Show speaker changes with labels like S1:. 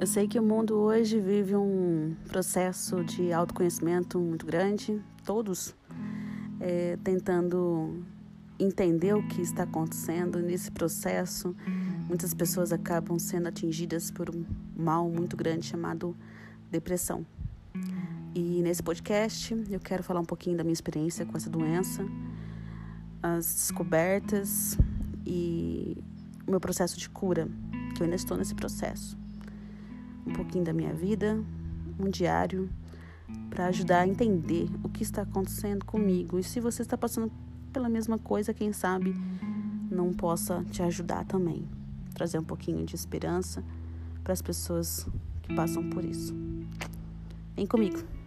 S1: Eu sei que o mundo hoje vive um processo de autoconhecimento muito grande, todos é, tentando entender o que está acontecendo nesse processo. Muitas pessoas acabam sendo atingidas por um mal muito grande chamado depressão. E nesse podcast eu quero falar um pouquinho da minha experiência com essa doença, as descobertas e o meu processo de cura, que eu ainda estou nesse processo um pouquinho da minha vida, um diário, para ajudar a entender o que está acontecendo comigo. E se você está passando pela mesma coisa, quem sabe não possa te ajudar também. Trazer um pouquinho de esperança para as pessoas que passam por isso. Vem comigo.